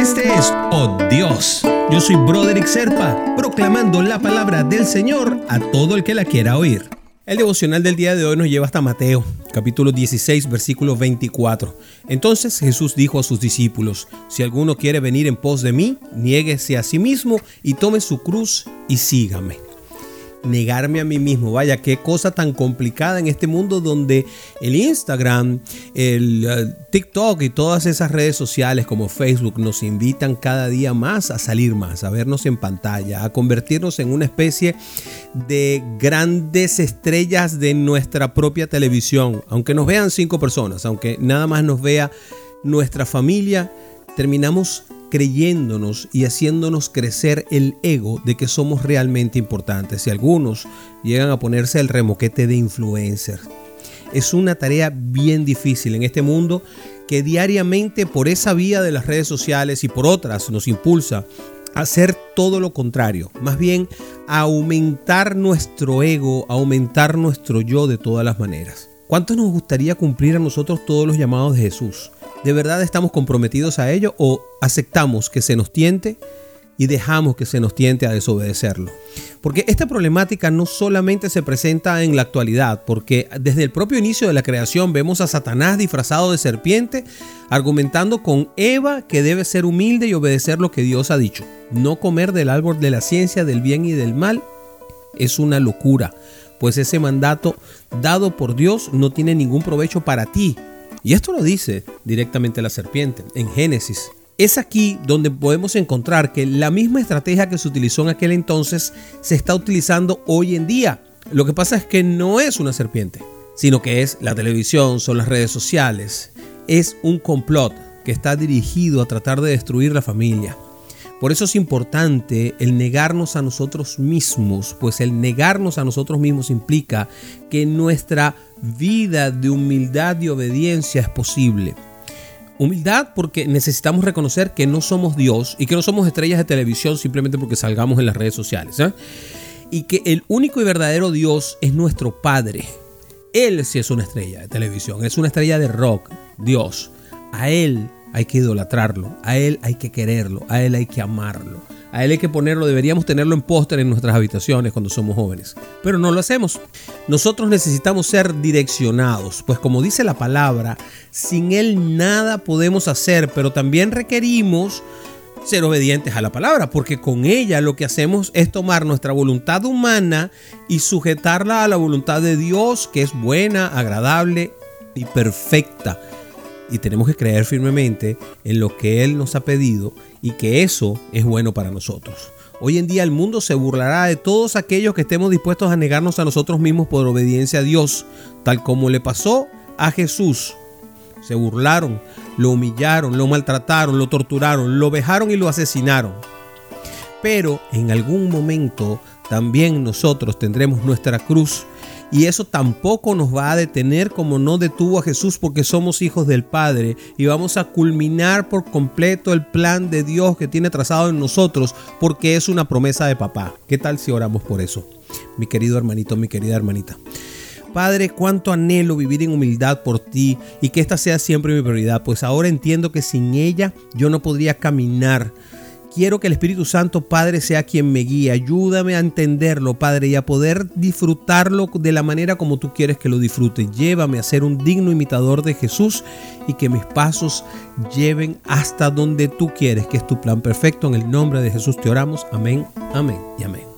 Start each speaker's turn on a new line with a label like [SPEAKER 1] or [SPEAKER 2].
[SPEAKER 1] Este es Oh Dios. Yo soy Broderick Serpa, proclamando la palabra del Señor a todo el que la quiera oír. El devocional del día de hoy nos lleva hasta Mateo, capítulo 16, versículo 24. Entonces Jesús dijo a sus discípulos, si alguno quiere venir en pos de mí, niéguese a sí mismo y tome su cruz y sígame negarme a mí mismo. Vaya, qué cosa tan complicada en este mundo donde el Instagram, el eh, TikTok y todas esas redes sociales como Facebook nos invitan cada día más a salir más, a vernos en pantalla, a convertirnos en una especie de grandes estrellas de nuestra propia televisión. Aunque nos vean cinco personas, aunque nada más nos vea nuestra familia, terminamos creyéndonos y haciéndonos crecer el ego de que somos realmente importantes. Y algunos llegan a ponerse el remoquete de influencer. Es una tarea bien difícil en este mundo que diariamente por esa vía de las redes sociales y por otras nos impulsa a hacer todo lo contrario, más bien a aumentar nuestro ego, aumentar nuestro yo de todas las maneras. ¿Cuánto nos gustaría cumplir a nosotros todos los llamados de Jesús? ¿De verdad estamos comprometidos a ello o aceptamos que se nos tiente y dejamos que se nos tiente a desobedecerlo? Porque esta problemática no solamente se presenta en la actualidad, porque desde el propio inicio de la creación vemos a Satanás disfrazado de serpiente argumentando con Eva que debe ser humilde y obedecer lo que Dios ha dicho. No comer del árbol de la ciencia del bien y del mal es una locura, pues ese mandato dado por Dios no tiene ningún provecho para ti, y esto lo dice directamente la serpiente en Génesis. Es aquí donde podemos encontrar que la misma estrategia que se utilizó en aquel entonces se está utilizando hoy en día. Lo que pasa es que no es una serpiente, sino que es la televisión, son las redes sociales. Es un complot que está dirigido a tratar de destruir la familia. Por eso es importante el negarnos a nosotros mismos, pues el negarnos a nosotros mismos implica que nuestra vida de humildad y obediencia es posible. Humildad porque necesitamos reconocer que no somos Dios y que no somos estrellas de televisión simplemente porque salgamos en las redes sociales. ¿eh? Y que el único y verdadero Dios es nuestro Padre. Él sí es una estrella de televisión, es una estrella de rock, Dios. A Él hay que idolatrarlo, a Él hay que quererlo, a Él hay que amarlo, a Él hay que ponerlo, deberíamos tenerlo en póster en nuestras habitaciones cuando somos jóvenes, pero no lo hacemos. Nosotros necesitamos ser direccionados, pues como dice la palabra, sin Él nada podemos hacer, pero también requerimos ser obedientes a la palabra, porque con ella lo que hacemos es tomar nuestra voluntad humana y sujetarla a la voluntad de Dios, que es buena, agradable y perfecta y tenemos que creer firmemente en lo que Él nos ha pedido y que eso es bueno para nosotros. Hoy en día el mundo se burlará de todos aquellos que estemos dispuestos a negarnos a nosotros mismos por obediencia a Dios, tal como le pasó a Jesús. Se burlaron, lo humillaron, lo maltrataron, lo torturaron, lo vejaron y lo asesinaron. Pero en algún momento también nosotros tendremos nuestra cruz y eso tampoco nos va a detener como no detuvo a Jesús porque somos hijos del Padre y vamos a culminar por completo el plan de Dios que tiene trazado en nosotros porque es una promesa de papá. ¿Qué tal si oramos por eso? Mi querido hermanito, mi querida hermanita. Padre, cuánto anhelo vivir en humildad por ti y que esta sea siempre mi prioridad, pues ahora entiendo que sin ella yo no podría caminar Quiero que el Espíritu Santo, Padre, sea quien me guíe. Ayúdame a entenderlo, Padre, y a poder disfrutarlo de la manera como tú quieres que lo disfrute. Llévame a ser un digno imitador de Jesús y que mis pasos lleven hasta donde tú quieres, que es tu plan perfecto. En el nombre de Jesús te oramos. Amén, amén y amén.